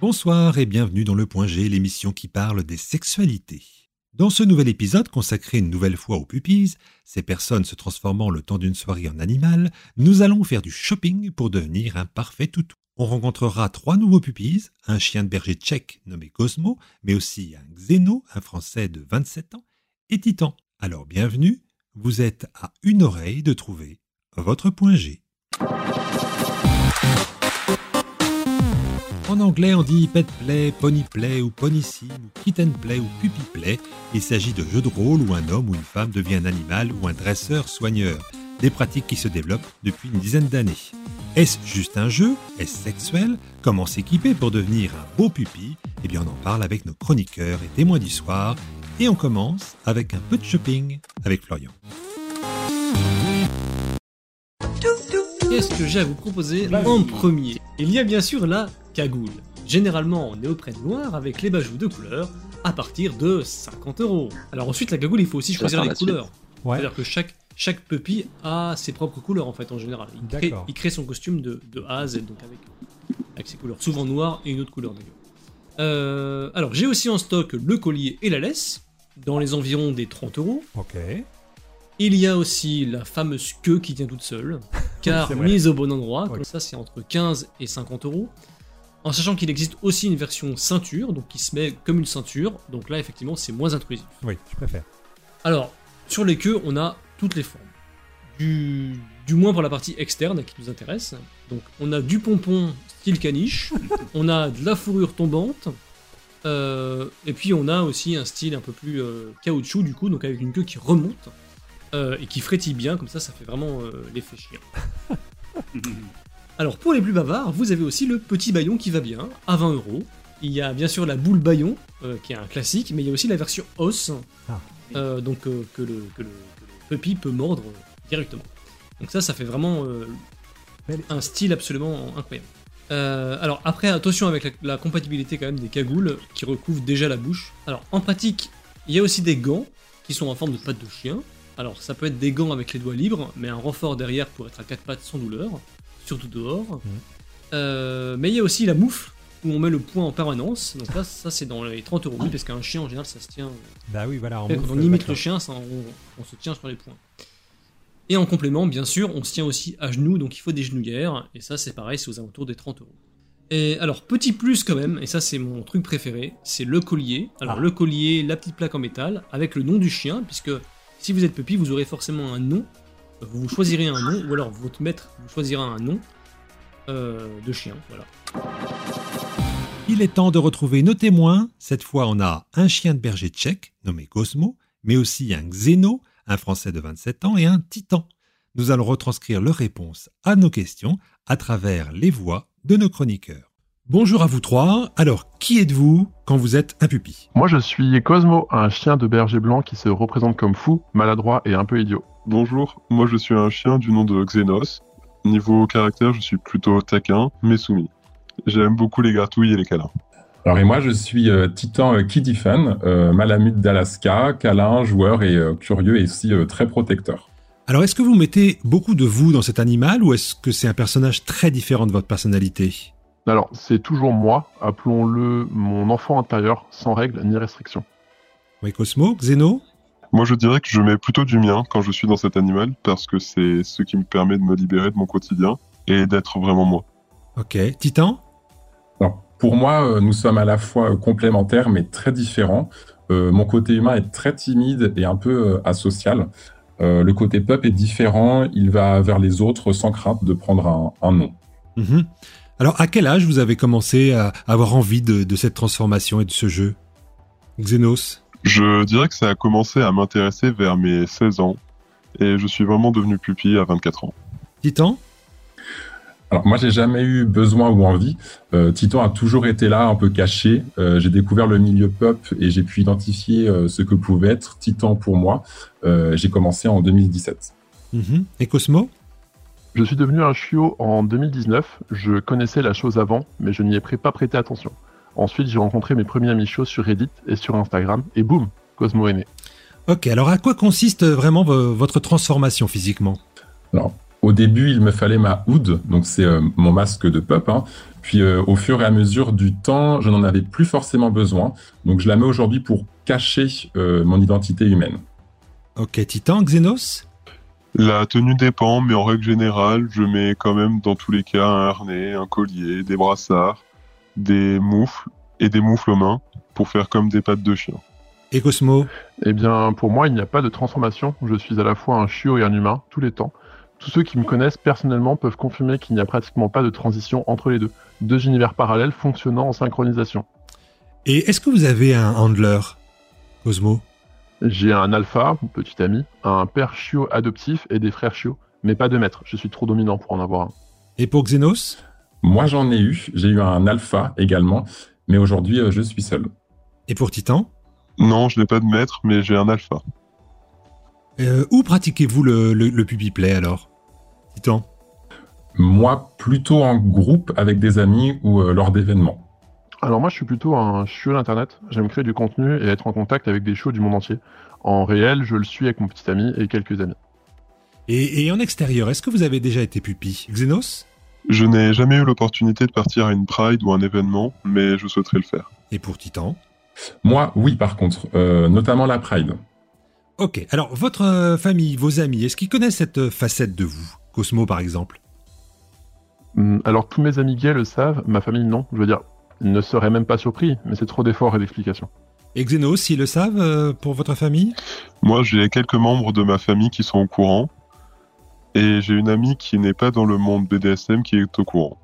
Bonsoir et bienvenue dans le Point G, l'émission qui parle des sexualités. Dans ce nouvel épisode consacré une nouvelle fois aux pupilles, ces personnes se transformant le temps d'une soirée en animal, nous allons faire du shopping pour devenir un parfait toutou. On rencontrera trois nouveaux pupilles, un chien de berger tchèque nommé Cosmo, mais aussi un Xeno, un Français de 27 ans, et Titan. Alors bienvenue, vous êtes à une oreille de trouver votre point G. En anglais, on dit pet play, pony play ou pony sim, ou kitten play ou puppy play. Il s'agit de jeux de rôle où un homme ou une femme devient un animal ou un dresseur soigneur. Des pratiques qui se développent depuis une dizaine d'années. Est-ce juste un jeu? Est-ce sexuel? Comment s'équiper pour devenir un beau pupi? Eh bien, on en parle avec nos chroniqueurs et témoins du soir. Et on commence avec un peu de shopping avec Florian. Qu'est-ce que j'ai à vous proposer en premier? Il y a bien sûr la cagoule. Généralement en néoprène noir avec les bajoux de couleur à partir de 50 euros. Alors ensuite la cagoule il faut aussi choisir les couleurs. C'est-à-dire que chaque, chaque puppy a ses propres couleurs en fait en général. Il crée, il crée son costume de, de, A à Z donc avec, avec ses couleurs. Souvent noir et une autre couleur d'ailleurs. Euh, alors j'ai aussi en stock le collier et la laisse dans les environs des 30 euros. Ok. Il y a aussi la fameuse queue qui tient toute seule, car mise au bon endroit, comme ça c'est entre 15 et 50 euros. En sachant qu'il existe aussi une version ceinture, donc qui se met comme une ceinture, donc là effectivement c'est moins intrusif. Oui, je préfère. Alors, sur les queues, on a toutes les formes. Du, du moins pour la partie externe qui nous intéresse. Donc on a du pompon style caniche, on a de la fourrure tombante, euh, et puis on a aussi un style un peu plus euh, caoutchouc du coup, donc avec une queue qui remonte euh, et qui frétille bien, comme ça ça fait vraiment euh, l'effet chien. Alors pour les plus bavards, vous avez aussi le petit baillon qui va bien, à 20 euros. Il y a bien sûr la boule baillon, euh, qui est un classique, mais il y a aussi la version os, Ah. donc euh, que, le, que, le, que le puppy peut mordre directement. Donc ça, ça fait vraiment euh, un style absolument incroyable. Euh, alors après, attention avec la, la compatibilité quand même des cagoules qui recouvrent déjà la bouche. Alors en pratique, il y a aussi des gants qui sont en forme de pattes de chien. Alors ça peut être des gants avec les doigts libres, mais un renfort derrière pour être à quatre pattes sans douleur, surtout dehors. Euh, mais il y a aussi la moufle où on met le poing en permanence. Donc là, ça c'est dans les 30 euros, Oui, parce qu'un chien en général ça se tient Bah oui, voilà. moufle, on imite le chien, ça, on, on se tient sur les poings. Et en complément, bien sûr, on se tient aussi à genoux, donc il faut des genouillères, et ça c'est pareil, c'est aux alentours des 30 euros. Et alors, petit plus quand même, et ça c'est mon truc préféré, c'est le collier. Alors Ah. le collier, la petite plaque en métal, avec le nom du chien, puisque si vous êtes puppy, vous aurez forcément un nom, vous choisirez un nom, ou alors votre maître choisira un nom euh, de chien. Il est temps de retrouver nos témoins. Cette fois, on a un chien de berger tchèque nommé Cosmo, mais aussi un Xeno, un Français de 27 ans, et un Titan. Nous allons retranscrire leurs réponses à nos questions à travers les voix de nos chroniqueurs. Bonjour à vous trois. Alors, qui êtes-vous quand vous êtes un pupi Moi, je suis Cosmo, un chien de berger blanc qui se représente comme fou, maladroit et un peu idiot. Bonjour, moi je suis un chien du nom de Xenos. Niveau caractère, je suis plutôt taquin, mais soumis. J'aime beaucoup les gratouilles et les câlins. Alors et moi je suis euh, Titan euh, Kitty Fan, euh, malamute d'Alaska, câlin, joueur et euh, curieux et aussi euh, très protecteur. Alors, est-ce que vous mettez beaucoup de vous dans cet animal ou est-ce que c'est un personnage très différent de votre personnalité? Alors, c'est toujours moi, appelons-le mon enfant intérieur, sans règles ni restrictions. Oui, Cosmo, Xeno Moi je dirais que je mets plutôt du mien quand je suis dans cet animal, parce que c'est ce qui me permet de me libérer de mon quotidien et d'être vraiment moi. Ok. Titan Alors pour moi euh, nous sommes à la fois euh, complémentaires mais très différents. Euh, mon côté humain est très timide et un peu euh, asocial. Euh, le côté pup est différent, il va vers les autres sans crainte de prendre un, un nom. Mhm. Alors, à quel âge vous avez commencé à avoir envie de, de cette transformation et de ce jeu? Xenos? Je dirais que ça a commencé à m'intéresser vers mes 16 ans, et je suis vraiment devenu pupille à 24 ans. Titan? Alors moi j'ai jamais eu besoin ou envie. Euh, Titan a toujours été là, un peu caché. Euh, j'ai découvert le milieu pop et j'ai pu identifier euh, ce que pouvait être Titan pour moi. Euh, j'ai commencé en 2017. Mhm. Et Cosmo? Je suis devenu un chiot en 2019. Je connaissais la chose avant, mais je n'y ai pas prêté attention. Ensuite, j'ai rencontré mes premiers amis chiots sur Reddit et sur Instagram, et boum, Cosmo est né. Ok, alors à quoi consiste vraiment vo- votre transformation physiquement? Alors au début il me fallait ma hood, donc c'est euh, mon masque de pop. hein. Puis euh, au fur et à mesure du temps, je n'en avais plus forcément besoin. Donc je la mets aujourd'hui pour cacher euh, mon identité humaine. Ok, Titan, Xenos? La tenue dépend, mais en règle générale, je mets quand même dans tous les cas un harnais, un collier, des brassards, des moufles et des moufles aux mains pour faire comme des pattes de chien. Et Cosmo? Eh bien, pour moi, il n'y a pas de transformation. Je suis à la fois un chiot et un humain, tous les temps. Tous ceux qui me connaissent personnellement peuvent confirmer qu'il n'y a pratiquement pas de transition entre les deux. Deux univers parallèles fonctionnant en synchronisation. Et est-ce que vous avez un handler Cosmo? J'ai un alpha, mon petit ami, un père chiot adoptif et des frères chiots, mais pas de maître. Je suis trop dominant pour en avoir un. Et pour Xenos? Moi j'en ai eu, j'ai eu un alpha également, mais aujourd'hui euh, je suis seul. Et pour Titan? Non, je n'ai pas de maître, mais j'ai un alpha. Euh, Où pratiquez-vous le, le, le puppy play alors? Titan? Moi plutôt en groupe avec des amis ou euh, lors d'événements. Alors moi, je suis plutôt un chiot d'internet. J'aime créer du contenu et être en contact avec des chiots du monde entier. En réel, je le suis avec mon petit ami et quelques amis. et, et en extérieur, est-ce que vous avez déjà été puppy Xenos? Je n'ai jamais eu l'opportunité de partir à une Pride ou un événement, mais je souhaiterais le faire. Et pour Titan? Moi oui par contre, euh, notamment la Pride. Ok, alors votre euh, famille, vos amis, est-ce qu'ils connaissent cette euh, facette de vous? Cosmo par exemple? Hum, Alors tous mes amis gays le savent, ma famille non. Je veux dire, ne seraient même pas surpris, mais c'est trop d'efforts et d'explications. Et Xenos, ils le savent euh, pour votre famille? Moi, j'ai quelques membres de ma famille qui sont au courant, et j'ai une amie qui n'est pas dans le monde BDSM qui est au courant.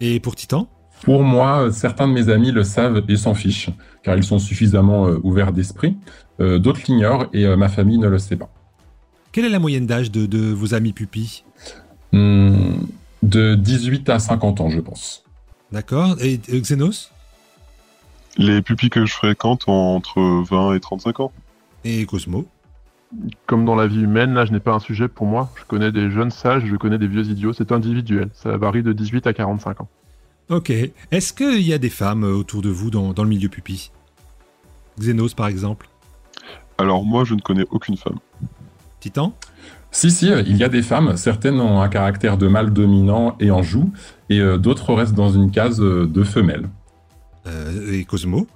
Et pour Titan? Pour moi, certains de mes amis le savent et s'en fichent, car ils sont suffisamment euh, ouverts d'esprit. Euh, D'autres l'ignorent et euh, ma famille ne le sait pas. Quelle est la moyenne d'âge de, de vos amis pupilles? Hum, de 18 à 50 ans, je pense. D'accord Et euh, Xenos? Les pupilles que je fréquente ont entre 20 et 35 ans. Et Cosmo? Comme dans la vie humaine, l'âge n'est pas un sujet pour moi. Je connais des jeunes sages, je connais des vieux idiots. C'est individuel. Ça varie de 18 à 45 ans. Ok. Est-ce qu'il y a des femmes euh, autour de vous dans, dans le milieu pupi Xenos par exemple? Alors moi, je ne connais aucune femme. Titan? Si, si, euh, il y a des femmes, certaines ont un caractère de mâle dominant et en joue, et euh, d'autres restent dans une case euh, de femelle. Euh, Et Cosmo?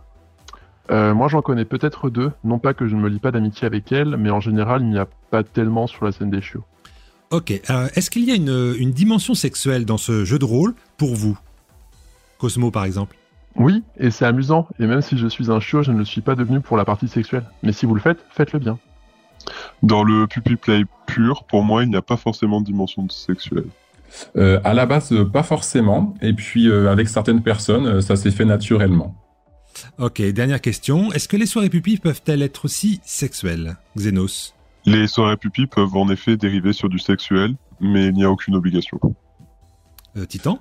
Euh, moi, j'en connais peut-être deux. Non pas que je ne me lie pas d'amitié avec elles, mais en général, il n'y a pas tellement sur la scène des chiots. Ok. Est-ce qu'il y a une, une dimension sexuelle dans ce jeu de rôle pour vous? Cosmo par exemple Oui, et c'est amusant. Et même si je suis un chiot, je ne le suis pas devenu pour la partie sexuelle. Mais si vous le faites, faites-le bien. Dans le puppy play pur, pour moi, il n'y a pas forcément de dimension sexuelle. Euh, à la base, euh, pas forcément, et puis euh, avec certaines personnes, euh, ça s'est fait naturellement. Ok, dernière question. Est-ce que les soirées pupilles peuvent-elles être aussi sexuelles Xenos? Les soirées pupilles peuvent en effet dériver sur du sexuel, mais il n'y a aucune obligation. Euh, Titan?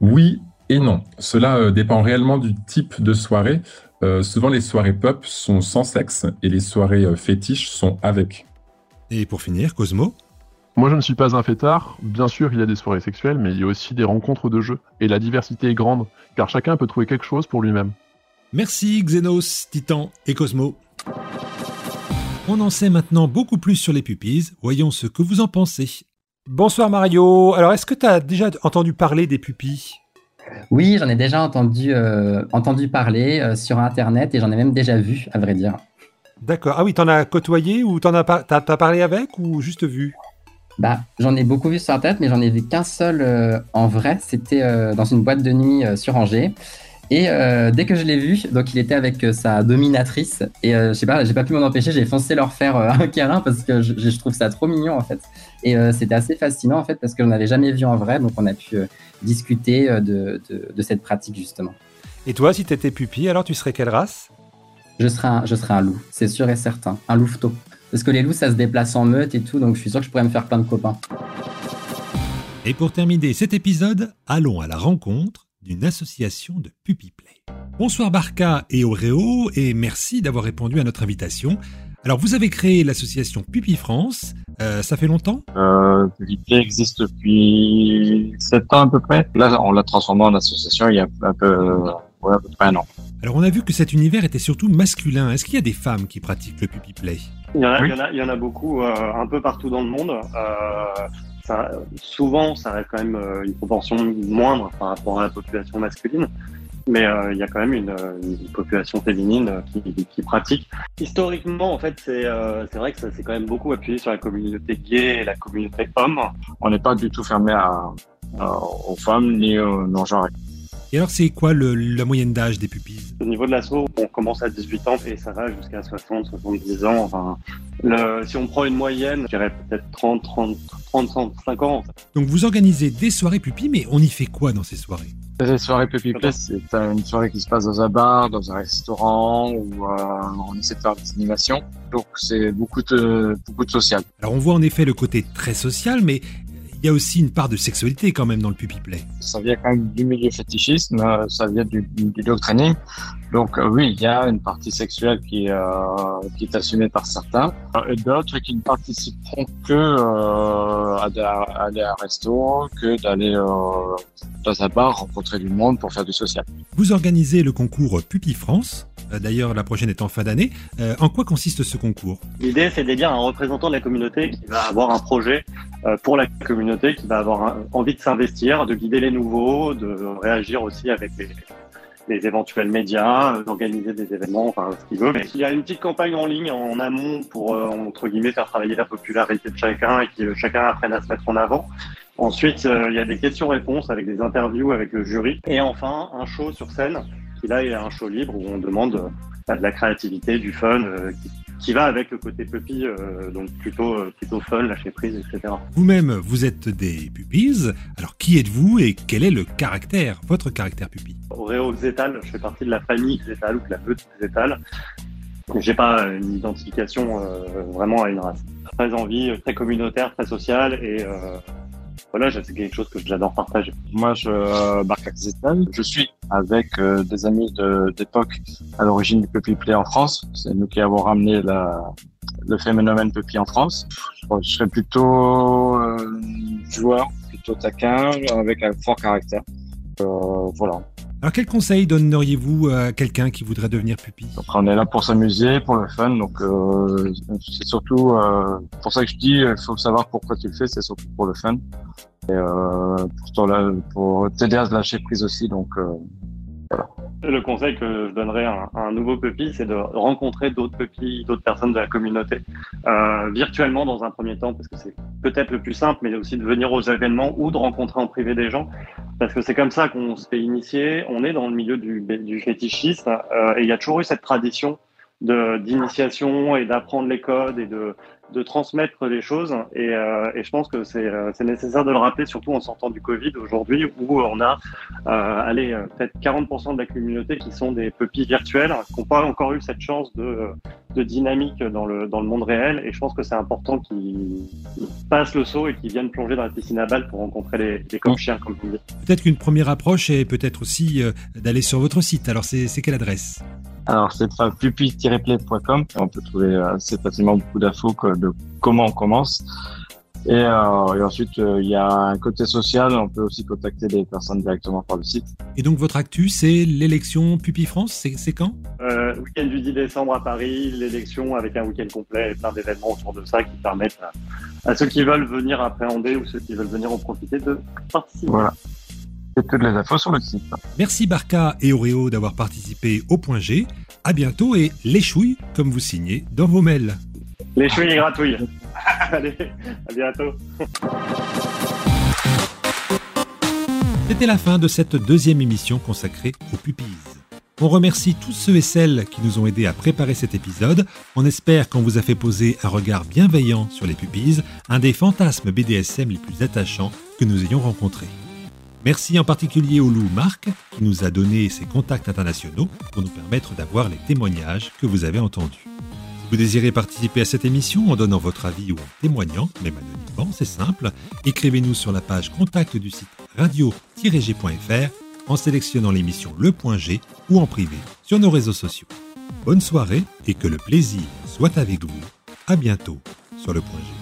Oui et non. Cela euh, dépend réellement du type de soirée. Euh, souvent, les soirées pop sont sans sexe et les soirées euh, fétiches sont avec. Et pour finir, Cosmo Moi, je ne suis pas un fêtard. Bien sûr, il y a des soirées sexuelles, mais il y a aussi des rencontres de jeux. Et la diversité est grande, car chacun peut trouver quelque chose pour lui-même. Merci Xenos, Titan et Cosmo. On en sait maintenant beaucoup plus sur les pupilles. Voyons ce que vous en pensez. Bonsoir Mario. Alors, est-ce que tu as déjà entendu parler des pupilles? Oui, j'en ai déjà entendu, euh, entendu parler euh, sur Internet et j'en ai même déjà vu, à vrai dire. D'accord. Ah oui, t'en as côtoyé ou t'en as, par- parlé avec ou juste vu? Bah, j'en ai beaucoup vu sur Internet, mais j'en ai vu qu'un seul euh, en vrai. C'était euh, dans une boîte de nuit euh, sur Angers. Et dès que je l'ai vu, donc il était avec sa dominatrice. Et je sais pas, j'ai pas pu m'en empêcher, j'ai foncé leur faire un câlin parce que je, je trouve ça trop mignon en fait. Et c'était assez fascinant en fait parce que je n'avais jamais vu en vrai, donc on a pu discuter de, de, de cette pratique justement. Et toi, si t'étais pupille, alors tu serais quelle race? Je serais un, je serais un loup, c'est sûr et certain, un louveteau. Parce que les loups, ça se déplace en meute et tout, donc je suis sûr que je pourrais me faire plein de copains. Et pour terminer cet épisode, allons à la rencontre d'une association de Puppy Play. Bonsoir Barca et Oreo, et merci d'avoir répondu à notre invitation. Alors, vous avez créé l'association Puppy France, euh, ça fait longtemps? Euh, existe depuis 7 ans à peu près. Là, on l'a transformé en association il y a un peu, ouais, à peu près un an. Alors, on a vu que cet univers était surtout masculin. Est-ce qu'il y a des femmes qui pratiquent le Puppy Play? Il y en a, Oui. il y en a, il y en a beaucoup, euh, un peu partout dans le monde. Euh, ça, souvent, ça reste quand même euh, une proportion moindre par rapport à la population masculine. Mais euh, il y a quand même une, une population féminine qui, qui, pratique. Historiquement, en fait, c'est euh, c'est vrai que ça s'est quand même beaucoup appuyé sur la communauté gay et la communauté homme. On n'est pas du tout fermé à, à, aux femmes ni aux non-genrés. Et alors, c'est quoi le, la moyenne d'âge des pupilles? Au niveau de l'assaut, on commence à 18 ans et ça va jusqu'à 60, 70 ans. Enfin, le, si on prend une moyenne, je dirais peut-être 30, 30, 30, 35 ans. Donc, vous organisez des soirées pupilles, mais on y fait quoi dans ces soirées? Les soirées Puppy Place, c'est une soirée qui se passe dans un bar, dans un restaurant, où euh, on essaie de faire des animations. Donc c'est beaucoup de, beaucoup de social. Alors on voit en effet le côté très social, mais il y a aussi une part de sexualité quand même dans le puppy play. Ça vient quand même du milieu fétichisme, ça vient du, du dog training. Donc euh, oui, il y a une partie sexuelle qui, euh, qui est assumée par certains et d'autres qui ne participeront que euh, à, à, aller à un resto, que d'aller euh, dans un bar rencontrer du monde pour faire du social. Vous organisez le concours Puppy France. D'ailleurs, la prochaine est en fin d'année. Euh, en quoi consiste ce concours? L'idée, c'est d'élire un représentant de la communauté qui va avoir un projet euh, pour la communauté, qui va avoir envie de s'investir, de guider les nouveaux, de réagir aussi avec les, les éventuels médias, d'organiser des événements, enfin ce qu'il veut. Mais il y a une petite campagne en ligne en amont pour euh, entre guillemets faire travailler la popularité de chacun et que chacun apprenne à se mettre en avant. Ensuite, euh, il y a des questions-réponses avec des interviews avec le jury. Et enfin, un show sur scène qui là est un show libre où on demande euh, de la créativité, du fun, euh, qui, va avec le côté puppy, euh, donc plutôt plutôt fun, lâcher prise, etc. Vous-même, vous êtes des puppies. Alors qui êtes-vous et quel est le caractère, votre caractère puppy? Oreo Xetal, je fais partie de la famille Xetal ou de la meute Xetal. J'ai pas une identification vraiment à une race. Très envie, très communautaire, très sociale et voilà, c'est quelque chose que j'adore partager. Moi, je euh. Je suis avec euh, des amis d'époque à l'origine du Puppy Play en France. C'est nous qui avons ramené la, le phénomène Puppy en France. Je serais plutôt euh, joueur, plutôt taquin, avec un fort caractère. Euh, voilà. Alors quel conseil donneriez-vous à quelqu'un qui voudrait devenir puppy Après, on est là pour s'amuser, pour le fun, donc euh, c'est surtout euh, pour ça que je dis, il faut savoir pourquoi tu le fais, c'est surtout pour le fun. Et euh, pour, pour t'aider à se lâcher prise aussi, donc euh, voilà. Le conseil que je donnerais à un, nouveau puppy, c'est de rencontrer d'autres puppies, d'autres personnes de la communauté, euh, virtuellement dans un premier temps, parce que c'est peut-être le plus simple, mais aussi de venir aux événements ou de rencontrer en privé des gens, parce que c'est comme ça qu'on se fait initier. On est dans le milieu du, du fétichisme, euh, et il y a toujours eu cette tradition d'initiation et d'apprendre les codes et de, de transmettre les choses. Et, euh, et je pense que c'est euh, nécessaire de le rappeler, surtout en sortant du Covid aujourd'hui, où on a euh, allez, peut-être 40% de la communauté qui sont des pupilles virtuels, qui n'ont pas encore eu cette chance de, de dynamique dans le, dans le monde réel. Et je pense que c'est important qu'ils passent le saut et qu'ils viennent plonger dans la piscine à balles pour rencontrer les, les coq-chiens, comme vous dites. Peut-être qu'une première approche est peut-être aussi euh, d'aller sur votre site. Alors, c'est quelle adresse? Alors, c'est pupille-play.com. On peut trouver assez facilement beaucoup d'infos de comment on commence. Et, euh, et ensuite, il euh, y a un côté social. On peut aussi contacter des personnes directement par le site. Et donc, votre actu, c'est l'élection Pupi France? C'est quand? Euh, Week-end du 10 décembre à Paris, l'élection avec un week-end complet et plein d'événements autour de ça qui permettent à, à, ceux qui veulent venir appréhender ou ceux qui veulent venir en profiter de participer. Voilà. C'est toutes les infos sur le site. Merci Barca et Oreo d'avoir participé au point G. À bientôt et les chouilles, comme vous signez dans vos mails. Les chouilles gratouilles. Allez, à bientôt. C'était la fin de cette deuxième émission consacrée aux pupilles. On remercie tous ceux et celles qui nous ont aidés à préparer cet épisode. On espère qu'on vous a fait poser un regard bienveillant sur les pupilles, un des fantasmes BDSM les plus attachants que nous ayons rencontrés. Merci en particulier au loup Marc qui nous a donné ses contacts internationaux pour nous permettre d'avoir les témoignages que vous avez entendus. Si vous désirez participer à cette émission en donnant votre avis ou en témoignant, même anonymement, c'est simple, écrivez-nous sur la page contact du site radio-g.fr en sélectionnant l'émission Le Point G ou en privé sur nos réseaux sociaux. Bonne soirée et que le plaisir soit avec vous. À bientôt sur Le Point G.